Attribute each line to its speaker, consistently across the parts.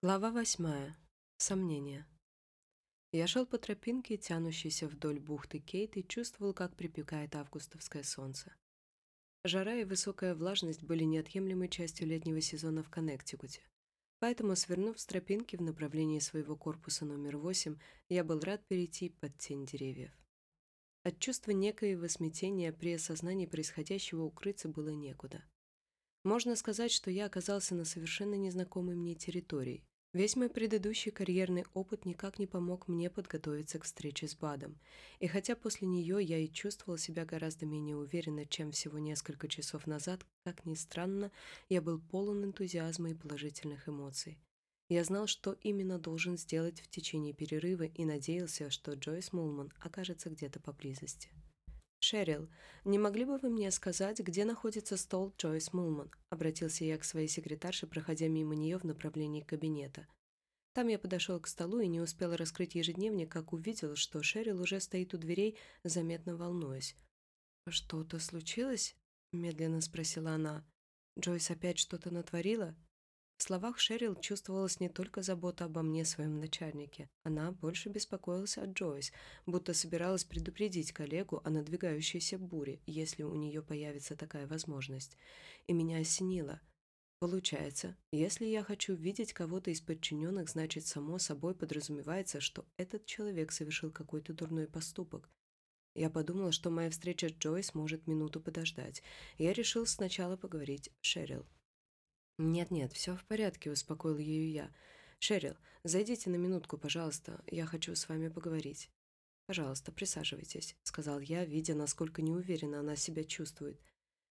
Speaker 1: Глава восьмая. Сомнения. Я шел по тропинке, тянущейся вдоль бухты Кейт, и чувствовал, как припекает августовское солнце. Жара и высокая влажность были неотъемлемой частью летнего сезона в Коннектикуте. Поэтому, свернув с тропинки в направлении своего корпуса номер восемь, я был рад перейти под тень деревьев. От чувства некоего смятения при осознании происходящего укрыться было некуда. Можно сказать, что я оказался на совершенно незнакомой мне территории. Весь мой предыдущий карьерный опыт никак не помог мне подготовиться к встрече с Бадом. И хотя после нее я и чувствовал себя гораздо менее уверенно, чем всего несколько часов назад, как ни странно, я был полон энтузиазма и положительных эмоций. Я знал, что именно должен сделать в течение перерыва и надеялся, что Джойс Мулман окажется где-то поблизости. «Шерил, не могли бы вы мне сказать, где находится стол Джойс Мулман?» Обратился я к своей секретарше, проходя мимо нее в направлении кабинета. Там я подошел к столу и не успел раскрыть ежедневник, как увидел, что Шерил уже стоит у дверей, заметно волнуясь. «Что-то случилось?» – медленно спросила она. «Джойс опять что-то натворила?» В словах Шерил чувствовалась не только забота обо мне, своем начальнике. Она больше беспокоилась о Джойс, будто собиралась предупредить коллегу о надвигающейся буре, если у нее появится такая возможность. И меня осенило. Получается, если я хочу видеть кого-то из подчиненных, значит, само собой подразумевается, что этот человек совершил какой-то дурной поступок. Я подумала, что моя встреча с Джойс может минуту подождать. Я решил сначала поговорить с Шерил. «Нет-нет, все в порядке», — успокоил ее я. «Шерил, зайдите на минутку, пожалуйста, я хочу с вами поговорить». «Пожалуйста, присаживайтесь», — сказал я, видя, насколько неуверенно она себя чувствует.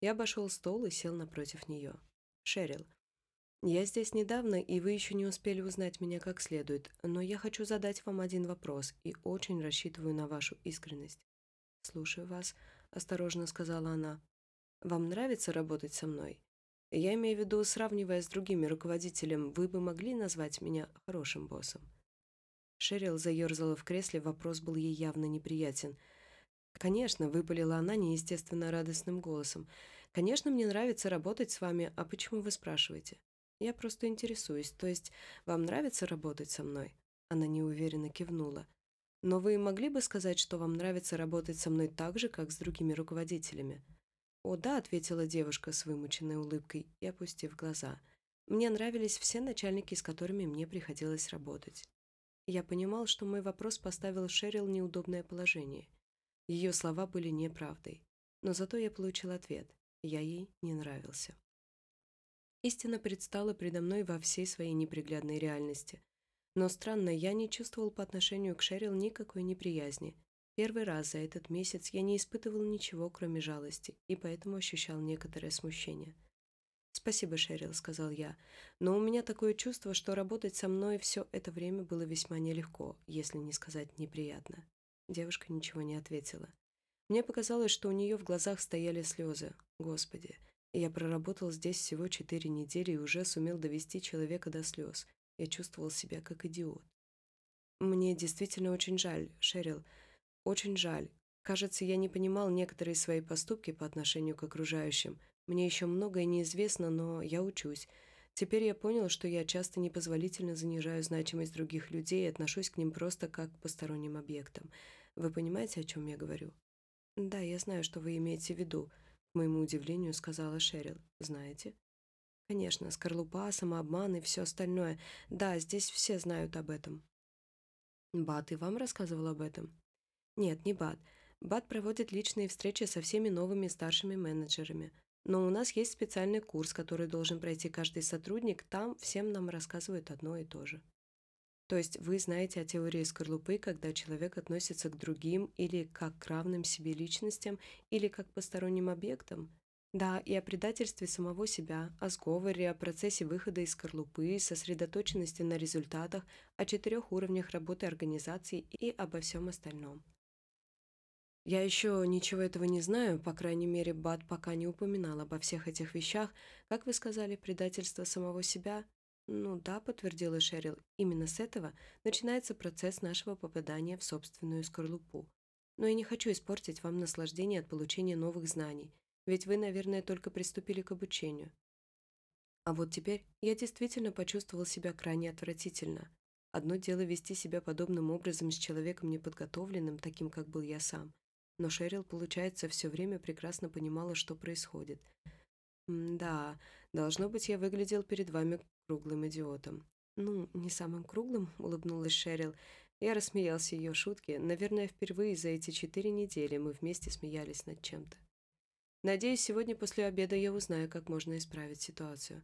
Speaker 1: Я обошел стол и сел напротив нее. «Шерил, я здесь недавно, и вы еще не успели узнать меня как следует, но я хочу задать вам один вопрос и очень рассчитываю на вашу искренность». «Слушаю вас», — осторожно сказала она. «Вам нравится работать со мной?» Я имею в виду, сравнивая с другими руководителем, вы бы могли назвать меня хорошим боссом?» Шерил заерзала в кресле, вопрос был ей явно неприятен. «Конечно», — выпалила она неестественно радостным голосом. «Конечно, мне нравится работать с вами, а почему вы спрашиваете?» «Я просто интересуюсь, то есть вам нравится работать со мной?» Она неуверенно кивнула. «Но вы могли бы сказать, что вам нравится работать со мной так же, как с другими руководителями?» «О, да», — ответила девушка с вымученной улыбкой и опустив глаза. «Мне нравились все начальники, с которыми мне приходилось работать». Я понимал, что мой вопрос поставил Шерил неудобное положение. Ее слова были неправдой. Но зато я получил ответ. Я ей не нравился. Истина предстала предо мной во всей своей неприглядной реальности. Но странно, я не чувствовал по отношению к Шерил никакой неприязни, Первый раз за этот месяц я не испытывал ничего, кроме жалости, и поэтому ощущал некоторое смущение. «Спасибо, Шерил», — сказал я, «но у меня такое чувство, что работать со мной все это время было весьма нелегко, если не сказать неприятно». Девушка ничего не ответила. Мне показалось, что у нее в глазах стояли слезы. Господи, я проработал здесь всего четыре недели и уже сумел довести человека до слез. Я чувствовал себя как идиот. «Мне действительно очень жаль, Шерил», очень жаль. Кажется, я не понимал некоторые свои поступки по отношению к окружающим. Мне еще многое неизвестно, но я учусь. Теперь я понял, что я часто непозволительно занижаю значимость других людей и отношусь к ним просто как к посторонним объектам. Вы понимаете, о чем я говорю? Да, я знаю, что вы имеете в виду, к моему удивлению сказала Шерил. Знаете? Конечно, скорлупа, самообман и все остальное. Да, здесь все знают об этом. Бат и вам рассказывал об этом? Нет, не БАД. БАД проводит личные встречи со всеми новыми старшими менеджерами. Но у нас есть специальный курс, который должен пройти каждый сотрудник. Там всем нам рассказывают одно и то же. То есть вы знаете о теории скорлупы, когда человек относится к другим или как к равным себе личностям, или как к посторонним объектам? Да, и о предательстве самого себя, о сговоре, о процессе выхода из скорлупы, сосредоточенности на результатах, о четырех уровнях работы организации и обо всем остальном. Я еще ничего этого не знаю, по крайней мере, Бат пока не упоминал обо всех этих вещах. Как вы сказали, предательство самого себя? Ну да, подтвердила Шерил. Именно с этого начинается процесс нашего попадания в собственную скорлупу. Но я не хочу испортить вам наслаждение от получения новых знаний, ведь вы, наверное, только приступили к обучению. А вот теперь я действительно почувствовал себя крайне отвратительно. Одно дело вести себя подобным образом с человеком неподготовленным, таким, как был я сам. Но Шерил, получается, все время прекрасно понимала, что происходит. «Да, должно быть, я выглядел перед вами круглым идиотом». «Ну, не самым круглым», — улыбнулась Шерил. Я рассмеялся ее шутке. Наверное, впервые за эти четыре недели мы вместе смеялись над чем-то. Надеюсь, сегодня после обеда я узнаю, как можно исправить ситуацию.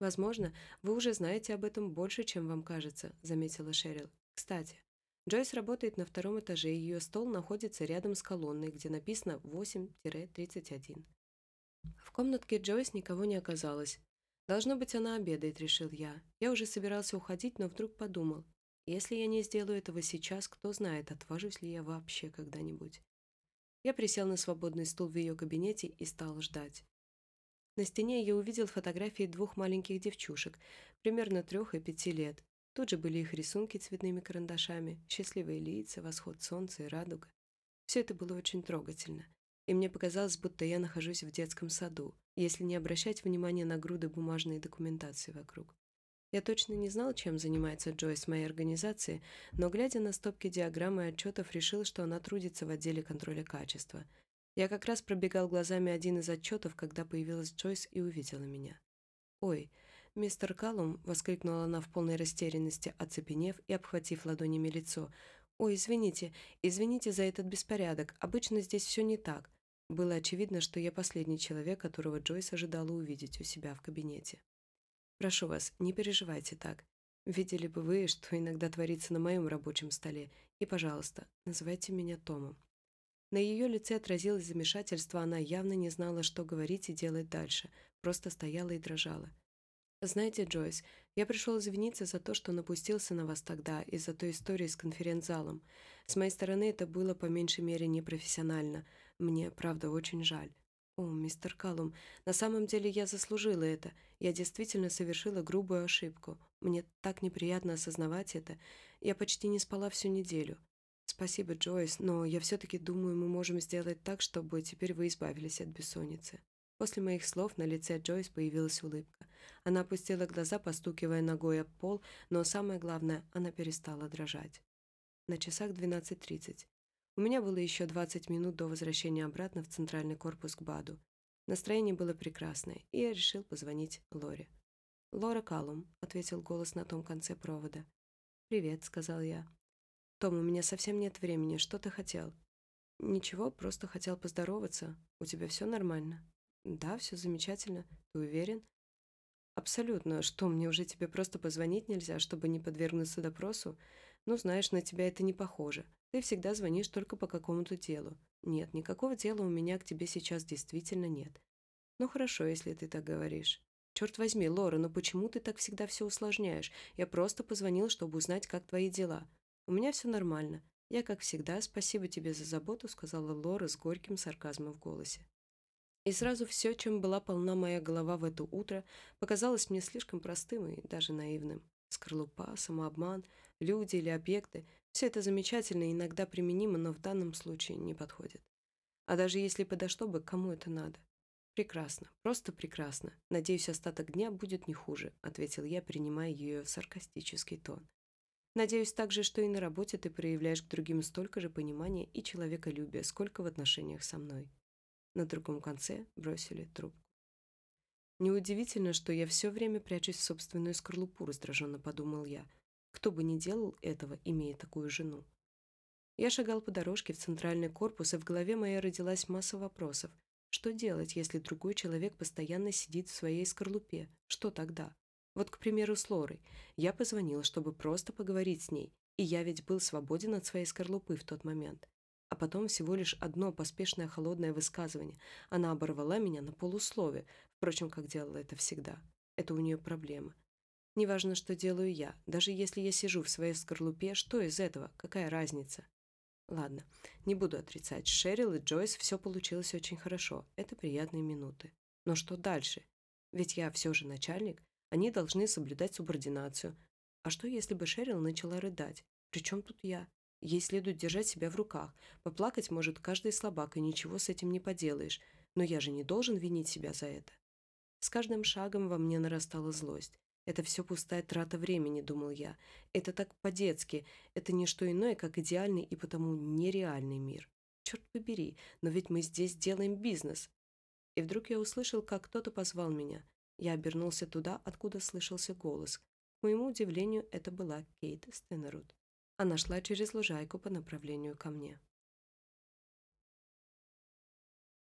Speaker 1: Возможно, вы уже знаете об этом больше, чем вам кажется, заметила Шерил. Кстати, Джойс работает на втором этаже, и ее стол находится рядом с колонной, где написано 8-31. В комнатке Джойс никого не оказалось. Должно быть, она обедает, решил я. Я уже собирался уходить, но вдруг подумал, если я не сделаю этого сейчас, кто знает, отважусь ли я вообще когда-нибудь. Я присел на свободный стул в ее кабинете и стал ждать. На стене я увидел фотографии двух маленьких девчушек, примерно трех и пяти лет. Тут же были их рисунки цветными карандашами, счастливые лица, восход солнца и радуга. Все это было очень трогательно, и мне показалось, будто я нахожусь в детском саду, если не обращать внимания на груды бумажной документации вокруг. Я точно не знал, чем занимается Джойс в моей организации, но, глядя на стопки диаграмм и отчетов, решил, что она трудится в отделе контроля качества. Я как раз пробегал глазами один из отчетов, когда появилась Джойс и увидела меня. «Ой, мистер Каллум!» — воскликнула она в полной растерянности, оцепенев и обхватив ладонями лицо. «Ой, извините, извините за этот беспорядок. Обычно здесь все не так». Было очевидно, что я последний человек, которого Джойс ожидала увидеть у себя в кабинете. Прошу вас, не переживайте так. Видели бы вы, что иногда творится на моем рабочем столе. И, пожалуйста, называйте меня Томом». На ее лице отразилось замешательство, она явно не знала, что говорить и делать дальше, просто стояла и дрожала. «Знаете, Джойс, я пришел извиниться за то, что напустился на вас тогда из-за той истории с конференц-залом. С моей стороны это было по меньшей мере непрофессионально. Мне, правда, очень жаль. «О, мистер Каллум, на самом деле я заслужила это. Я действительно совершила грубую ошибку. Мне так неприятно осознавать это. Я почти не спала всю неделю. Спасибо, Джойс, но я все-таки думаю, мы можем сделать так, чтобы теперь вы избавились от бессонницы». После моих слов на лице Джойс появилась улыбка. Она опустила глаза, постукивая ногой об пол, но самое главное, она перестала дрожать. На часах 12.30. У меня было еще 20 минут до возвращения обратно в центральный корпус к БАДу. Настроение было прекрасное, и я решил позвонить Лоре. «Лора Каллум», — ответил голос на том конце провода. «Привет», — сказал я. «Том, у меня совсем нет времени. Что ты хотел?» «Ничего, просто хотел поздороваться. У тебя все нормально?» «Да, все замечательно. Ты уверен?» «Абсолютно. Что, мне уже тебе просто позвонить нельзя, чтобы не подвергнуться допросу? Ну, знаешь, на тебя это не похоже. Ты всегда звонишь только по какому-то делу. Нет, никакого дела у меня к тебе сейчас действительно нет. Ну хорошо, если ты так говоришь. Черт возьми, Лора, но почему ты так всегда все усложняешь? Я просто позвонил, чтобы узнать, как твои дела. У меня все нормально. Я, как всегда, спасибо тебе за заботу, сказала Лора с горьким сарказмом в голосе. И сразу все, чем была полна моя голова в это утро, показалось мне слишком простым и даже наивным. Скорлупа, самообман, люди или объекты все это замечательно и иногда применимо, но в данном случае не подходит. А даже если подошло бы, кому это надо? Прекрасно, просто прекрасно. Надеюсь, остаток дня будет не хуже, ответил я, принимая ее саркастический тон. Надеюсь также, что и на работе ты проявляешь к другим столько же понимания и человеколюбия, сколько в отношениях со мной. На другом конце бросили трубку. Неудивительно, что я все время прячусь в собственную скорлупу, раздраженно подумал я, кто бы ни делал этого, имея такую жену. Я шагал по дорожке в центральный корпус, и в голове моей родилась масса вопросов. Что делать, если другой человек постоянно сидит в своей скорлупе? Что тогда? Вот, к примеру, с Лорой. Я позвонила, чтобы просто поговорить с ней, и я ведь был свободен от своей скорлупы в тот момент. А потом всего лишь одно поспешное холодное высказывание. Она оборвала меня на полуслове, впрочем, как делала это всегда. Это у нее проблема. Неважно, что делаю я. Даже если я сижу в своей скорлупе, что из этого? Какая разница? Ладно, не буду отрицать. Шерил и Джойс все получилось очень хорошо. Это приятные минуты. Но что дальше? Ведь я все же начальник. Они должны соблюдать субординацию. А что, если бы Шерил начала рыдать? Причем тут я? Ей следует держать себя в руках. Поплакать может каждый слабак, и ничего с этим не поделаешь. Но я же не должен винить себя за это. С каждым шагом во мне нарастала злость. Это все пустая трата времени, думал я. Это так по-детски. Это не что иное, как идеальный и потому нереальный мир. Черт побери, но ведь мы здесь делаем бизнес. И вдруг я услышал, как кто-то позвал меня. Я обернулся туда, откуда слышался голос. К моему удивлению, это была Кейт Стеннерут. Она шла через лужайку по направлению ко мне.